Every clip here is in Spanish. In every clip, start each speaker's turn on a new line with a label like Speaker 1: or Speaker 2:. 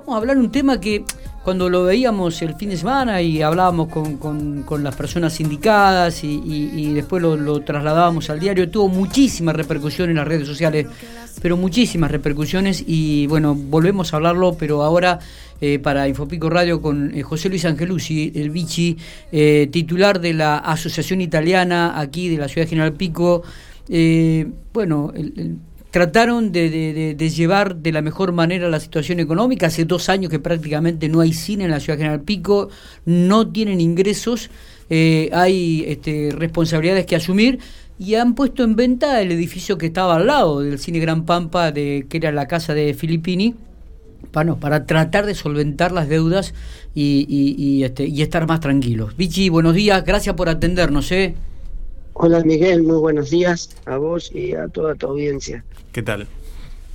Speaker 1: Vamos a hablar un tema que cuando lo veíamos el fin de semana y hablábamos con, las personas indicadas y, después lo, trasladábamos al diario, tuvo muchísimas repercusiones en las redes sociales, pero muchísimas repercusiones y bueno, volvemos a hablarlo, pero ahora eh, para Infopico Radio con eh, José Luis Angelucci, el Vichy, eh, titular de la Asociación Italiana aquí de la ciudad General Pico. bueno, el trataron de, llevar de la mejor manera la situación económica. Hace dos años que prácticamente no hay cine en la ciudad General Pico, no tienen ingresos, eh, hay este, responsabilidades que asumir y han puesto en venta el edificio que estaba al lado del cine Gran Pampa, de, que era la casa de Filippini. Para, para tratar de solventar las deudas y, este, y estar más tranquilos. Vichy, buenos días, gracias por atendernos. ¿eh?
Speaker 2: Hola Miguel, muy buenos días a vos y a toda tu audiencia.
Speaker 3: ¿Qué tal?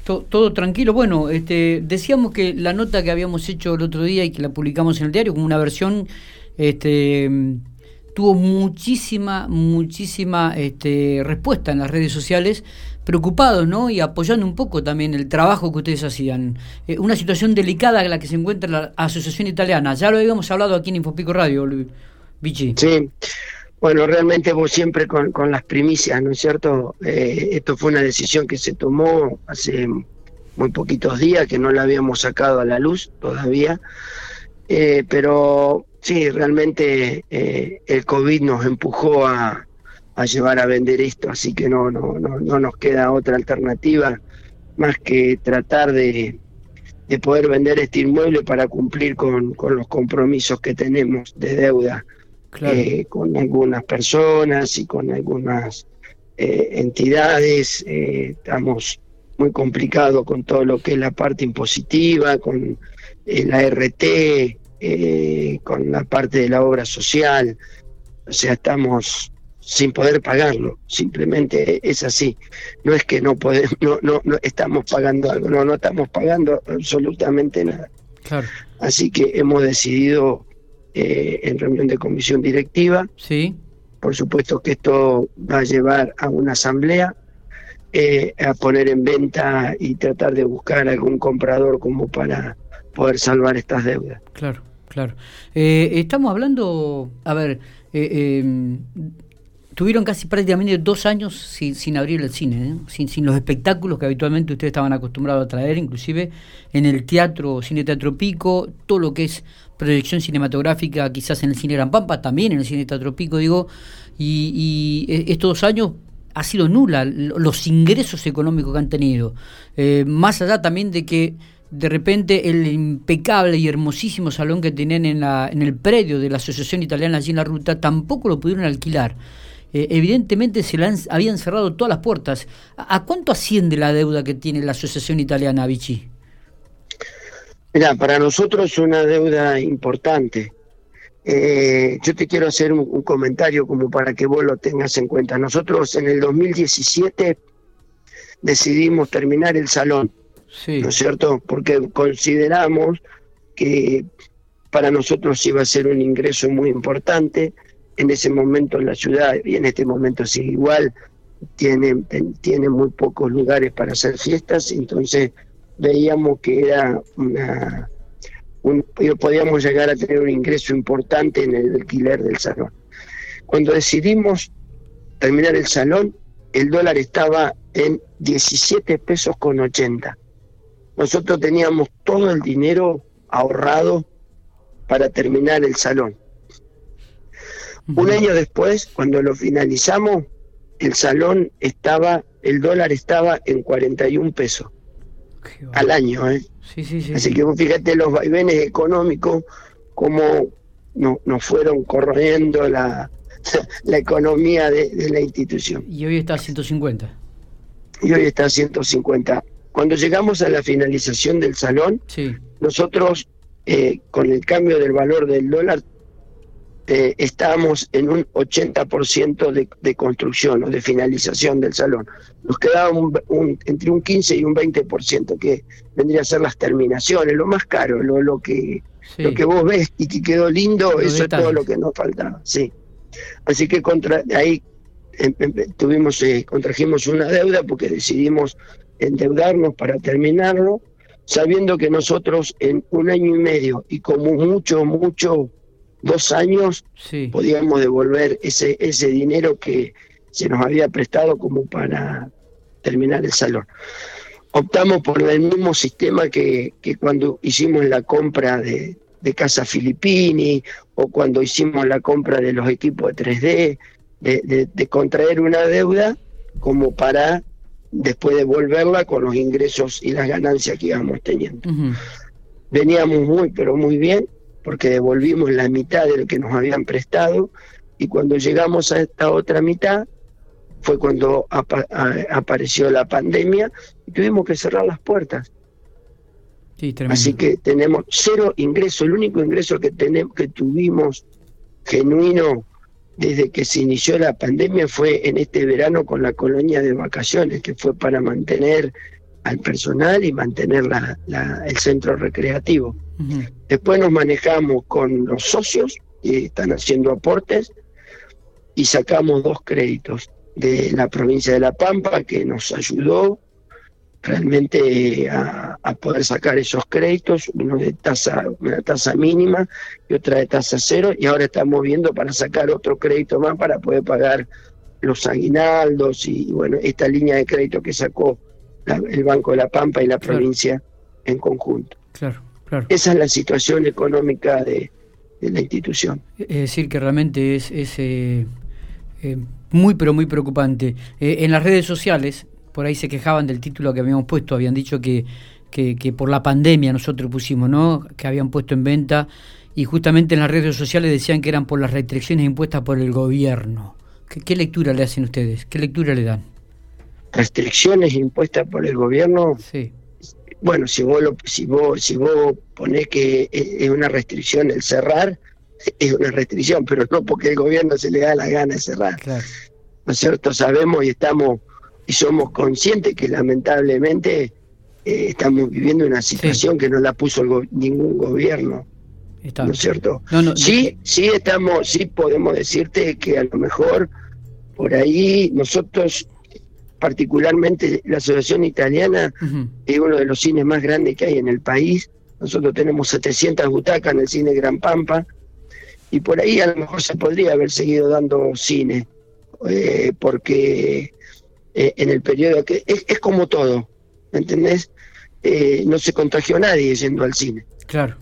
Speaker 1: Todo, tranquilo. Bueno, este, decíamos que la nota que habíamos hecho el otro día y que la publicamos en el diario como una versión, este, tuvo muchísima, muchísima este, respuesta en las redes sociales, preocupados, ¿no? Y apoyando un poco también el trabajo que ustedes hacían. Eh, una situación delicada en la que se encuentra la Asociación Italiana. Ya lo habíamos hablado aquí en Infopico Radio, Vichy.
Speaker 2: Sí. Bueno, realmente vos siempre con, con las primicias, ¿no es cierto? Eh, esto fue una decisión que se tomó hace muy poquitos días, que no la habíamos sacado a la luz todavía, eh, pero sí, realmente eh, el COVID nos empujó a, a, llevar a vender esto, así que no, no, no, no nos queda otra alternativa más que tratar de, de poder vender este inmueble para cumplir con, con los compromisos que tenemos de deuda eh, con algunas personas y con algunas eh, entidades. Eh, estamos muy complicados con todo lo que es la parte impositiva, con la RT, con la parte de la obra social. O sea, estamos sin poder pagarlo, simplemente es así. No es que no podemos, no, no, no estamos pagando algo, no, no estamos pagando absolutamente nada. Así que hemos decidido eh, en reunión de comisión directiva.
Speaker 1: Sí.
Speaker 2: Por supuesto que esto va a llevar a una asamblea, eh, a poner en venta y tratar de buscar algún comprador como para poder salvar estas deudas.
Speaker 1: Claro, claro. Eh, estamos hablando, a ver, em, tuvieron casi prácticamente dos años sin, abrir el cine, sin, sin, los espectáculos que habitualmente ustedes estaban acostumbrados a traer, inclusive en el teatro, cine teatro pico, todo lo que es proyección cinematográfica, quizás en el cine Gran Pampa, también en el cine teatro pico, digo, y, e, estos dos años ha sido nula los ingresos económicos que han tenido, eh, más allá también de que de repente el impecable y hermosísimo salón que tenían en, la, en el predio de la Asociación Italiana allí en la ruta, tampoco lo pudieron alquilar. Eh, evidentemente se le habían cerrado todas las puertas. ¿A, cuánto asciende la deuda que tiene la Asociación Italiana Vichy?
Speaker 2: Mira, para nosotros es una deuda importante. Eh, yo te quiero hacer un, comentario como para que vos lo tengas en cuenta. Nosotros en el 2017 decidimos terminar el salón, ¿no es cierto? Porque consideramos que para nosotros iba a ser un ingreso muy importante en ese momento en la ciudad, y en este momento sigue igual, tiene, tiene muy pocos lugares para hacer fiestas, entonces veíamos que era una... Un, podíamos llegar a tener un ingreso importante en el alquiler del salón. Cuando decidimos terminar el salón, el dólar estaba en 17 pesos con 80. Nosotros teníamos todo el dinero ahorrado para terminar el salón. Un año después, cuando lo finalizamos, el salón estaba, el dólar estaba en 41 pesos al año. ¿eh? Sí, sí, sí, Así que fíjate los vaivenes económicos, cómo no, nos fueron corriendo la, la economía de, la institución.
Speaker 1: Y hoy está a 150.
Speaker 2: Y hoy está a 150. Cuando llegamos a la finalización del salón, nosotros, eh, con el cambio del valor del dólar, eh, estábamos en un 80% de, de construcción o de finalización del salón. Nos quedaba un, entre un 15 y un 20% que vendría a ser las terminaciones, lo más caro, lo, lo que lo que vos ves y que quedó lindo, eso es todo lo que nos faltaba, sí. Así que contra ahí em, em, tuvimos eh, contrajimos una deuda porque decidimos endeudarnos para terminarlo sabiendo que nosotros en un año y medio y como mucho, mucho, dos años, podíamos devolver ese, ese dinero que se nos había prestado como para terminar el salón. Optamos por el mismo sistema que, que cuando hicimos la compra de, de Casa Filippini o cuando hicimos la compra de los equipos de 3D, de, de contraer una deuda como para después devolverla con los ingresos y las ganancias que íbamos teniendo. Veníamos muy, pero muy bien, porque devolvimos la mitad de lo que nos habían prestado y cuando llegamos a esta otra mitad fue cuando apareció la pandemia y tuvimos que cerrar las puertas. Así que tenemos cero ingreso, el único ingreso que tenemos que tuvimos genuino desde que se inició la pandemia fue en este verano con la colonia de vacaciones, que fue para mantener al personal y mantener la, el centro recreativo. Después nos manejamos con los socios que están haciendo aportes y sacamos dos créditos de la provincia de La Pampa que nos ayudó realmente a, poder sacar esos créditos, uno de tasa, una tasa mínima y otra de tasa cero, y ahora estamos viendo para sacar otro crédito más para poder pagar los aguinaldos y bueno, esta línea de crédito que sacó el Banco de la Pampa y la provincia en conjunto.
Speaker 1: Claro, claro.
Speaker 2: Esa es la situación económica de, la institución.
Speaker 1: Es decir, que realmente es, eh, eh, muy, pero muy preocupante. Eh, en las redes sociales por ahí se quejaban del título que habíamos puesto, habían dicho que, que, por la pandemia nosotros pusimos, ¿no? Que habían puesto en venta y justamente en las redes sociales decían que eran por las restricciones impuestas por el gobierno. ¿Qué, lectura le hacen ustedes? ¿Qué lectura le dan?
Speaker 2: Restricciones impuestas por el gobierno.
Speaker 1: Sí.
Speaker 2: Bueno, si vos lo, si vos si vos ponés que es una restricción el cerrar, es una restricción, pero no porque el gobierno se le da la gana de cerrar. Claro. ¿No es cierto? Sabemos y estamos y somos conscientes que lamentablemente eh, estamos viviendo una situación que no la puso ningún gobierno. ¿No es cierto? sí, sí estamos, sí podemos decirte que a lo mejor por ahí nosotros, particularmente la Asociación Italiana, es uno de los cines más grandes que hay en el país. Nosotros tenemos 700 butacas en el cine Gran Pampa y por ahí a lo mejor se podría haber seguido dando cine, eh, porque eh, en el periodo que es, como todo, ¿me entendés? Eh, no se contagió nadie yendo al cine.
Speaker 1: Claro.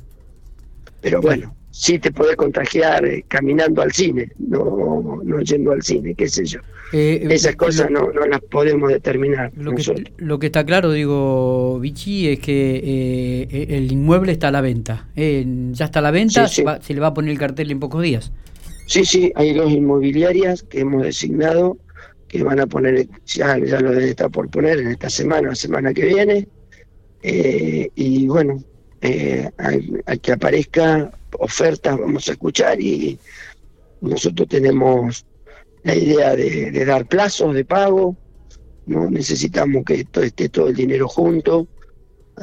Speaker 2: Pero bueno, sí te puede contagiar eh, caminando al cine, no, no yendo al cine, qué sé yo. Esas cosas no, no las podemos determinar.
Speaker 1: Lo que, lo que, está claro, digo, Vichy, es que el inmueble está a la venta. ya está a la venta, se, se le va a poner el cartel en pocos días.
Speaker 2: Sí, sí, hay dos inmobiliarias que hemos designado que van a poner, ya, ya lo deben estar por poner en esta semana o semana que viene. Eh, y bueno, eh, hay, que aparezca ofertas, vamos a escuchar y nosotros tenemos la idea de, dar plazos de pago, no necesitamos que esté todo el dinero junto,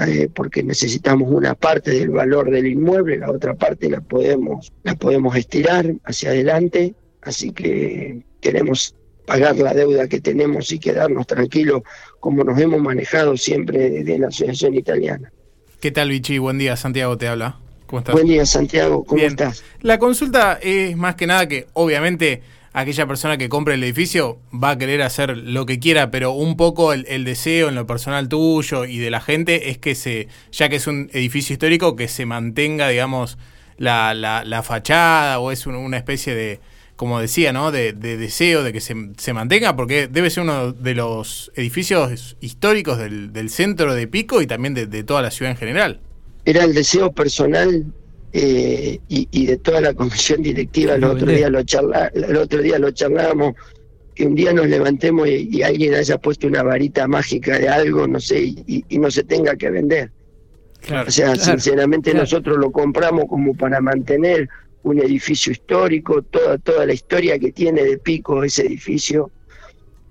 Speaker 2: eh, porque necesitamos una parte del valor del inmueble, la otra parte la podemos, la podemos estirar hacia adelante, así que queremos pagar la deuda que tenemos y quedarnos tranquilos como nos hemos manejado siempre de la Asociación Italiana.
Speaker 3: ¿Qué tal, Vichy? Buen día, Santiago te habla.
Speaker 2: ¿Cómo estás? Buen día, Santiago, ¿cómo estás?
Speaker 3: La consulta es más que nada que, obviamente, aquella persona que compre el edificio va a querer hacer lo que quiera, pero un poco el, deseo en lo personal tuyo y de la gente es que se, ya que es un edificio histórico, que se mantenga, digamos, la, la, fachada o es una especie de, como decía, ¿no? De, deseo de que se, se, mantenga, porque debe ser uno de los edificios históricos del, del centro de Pico y también de, toda la ciudad en general.
Speaker 2: Era el deseo personal eh, y, de toda la comisión directiva. El otro, día lo charla, el otro día lo charlábamos, que un día nos levantemos y, alguien haya puesto una varita mágica de algo, no sé, y, no se tenga que vender. o sea, sinceramente nosotros lo compramos como para mantener un edificio histórico, toda, toda la historia que tiene de Pico ese edificio.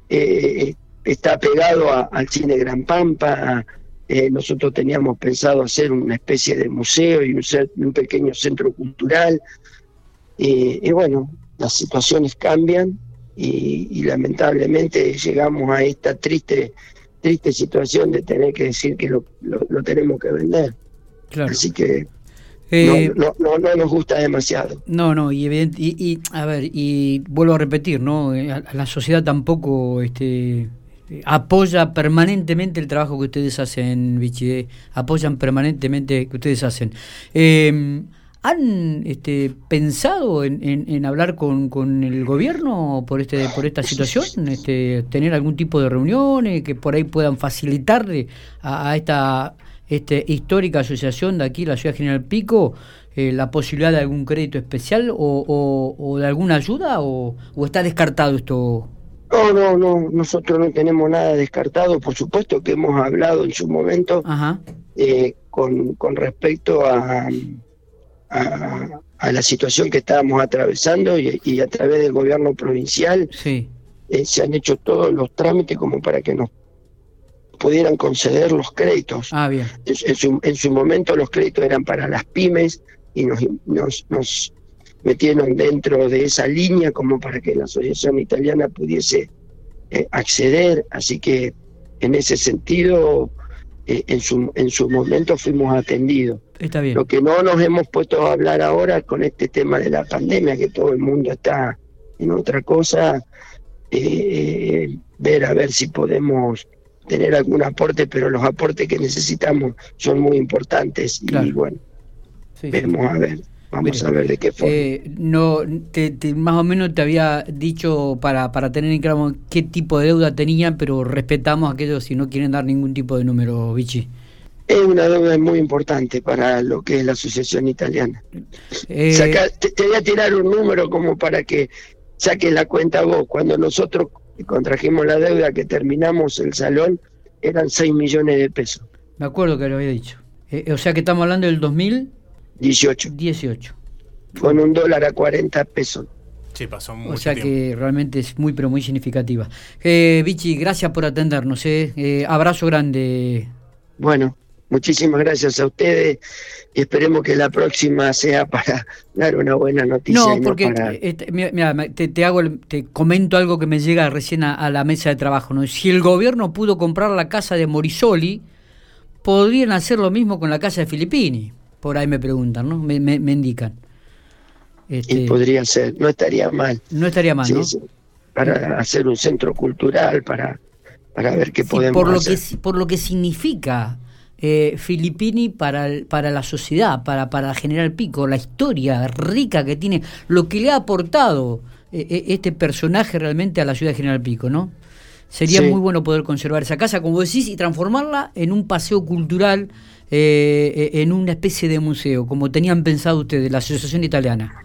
Speaker 2: Eh, está pegado al cine Gran Pampa. Eh, nosotros teníamos pensado hacer una especie de museo y un, un pequeño centro cultural. y bueno, las situaciones cambian y, lamentablemente llegamos a esta triste triste situación de tener que decir que lo, lo, tenemos que vender. Así que eh, no, no, no, nos gusta demasiado.
Speaker 1: No, no, y, y, a ver, y vuelvo a repetir, ¿no? Eh, la sociedad tampoco este, apoya permanentemente el trabajo que ustedes hacen, Vichy, eh, apoyan permanentemente que ustedes hacen. Eh, ¿Han este, pensado en, en, hablar con, con, el gobierno por este por esta situación? Este, ¿Tener algún tipo de reuniones que por ahí puedan facilitarle a, esta este, histórica asociación de aquí, la Ciudad General Pico, eh, la posibilidad de algún crédito especial o, o, de alguna ayuda? O, ¿O está descartado esto?
Speaker 2: No, no, no, nosotros no tenemos nada descartado. Por supuesto que hemos hablado en su momento eh, con, con respecto a a, la situación que estábamos atravesando y, a través del gobierno provincial
Speaker 1: sí.
Speaker 2: Eh, se han hecho todos los trámites como para que nos pudieran conceder los créditos.
Speaker 1: Ah, bien.
Speaker 2: En, su, en su momento los créditos eran para las pymes y nos, nos, nos metieron dentro de esa línea como para que la asociación italiana pudiese eh, acceder. Así que en ese sentido eh, en, su, en su momento fuimos atendidos.
Speaker 1: Está bien.
Speaker 2: Lo que no nos hemos puesto a hablar ahora con este tema de la pandemia, que todo el mundo está en otra cosa, eh, ver a ver si podemos tener algún aporte, pero los aportes que necesitamos son muy importantes y bueno, vemos a ver. Vamos a ver de qué forma.
Speaker 1: Eh, no, te, más o menos te había dicho para, para tener en claro qué tipo de deuda tenían, pero respetamos a aquellos si no quieren dar ningún tipo de número, Vichy.
Speaker 2: Es una deuda muy importante para lo que es la Asociación Italiana. Eh, te, voy a tirar un número como para que saques la cuenta vos. Cuando nosotros contrajimos la deuda que terminamos el salón, eran 6 millones de pesos.
Speaker 1: Me acuerdo que lo había dicho. Eh, o sea que estamos hablando del 2000.
Speaker 2: 18.
Speaker 1: 18.
Speaker 2: Con un dólar a 40 pesos.
Speaker 3: Sí, pasó mucho
Speaker 1: O sea que realmente es muy, pero muy significativa. Eh, Vichy, gracias por atendernos. Eh. eh. abrazo grande.
Speaker 2: Bueno, muchísimas gracias a ustedes y esperemos que la próxima sea para dar una buena noticia.
Speaker 1: No, porque este, mira, te, hago, te comento algo que me llega recién a, la mesa de trabajo. ¿no? Si el gobierno pudo comprar la casa de Morisoli, podrían hacer lo mismo con la casa de Filippini. Por ahí me preguntan, ¿no? Me, me, indican.
Speaker 2: Este, podría ser, no estaría mal.
Speaker 1: No estaría mal, ¿no?
Speaker 2: para hacer un centro cultural, para, para ver qué podemos
Speaker 1: por lo
Speaker 2: hacer.
Speaker 1: Que, por lo que significa eh, Filippini para, para la sociedad, para, para General Pico, la historia rica que tiene, lo que le ha aportado eh, eh, este personaje realmente a la ciudad de General Pico, ¿no? Sería muy bueno poder conservar esa casa, como decís, y transformarla en un paseo cultural eh, en una especie de museo, como tenían pensado ustedes, la Asociación Italiana.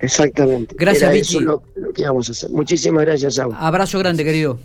Speaker 2: Exactamente.
Speaker 1: Gracias, Era
Speaker 2: lo, que vamos a hacer. Muchísimas gracias,
Speaker 1: Abrazo grande, querido.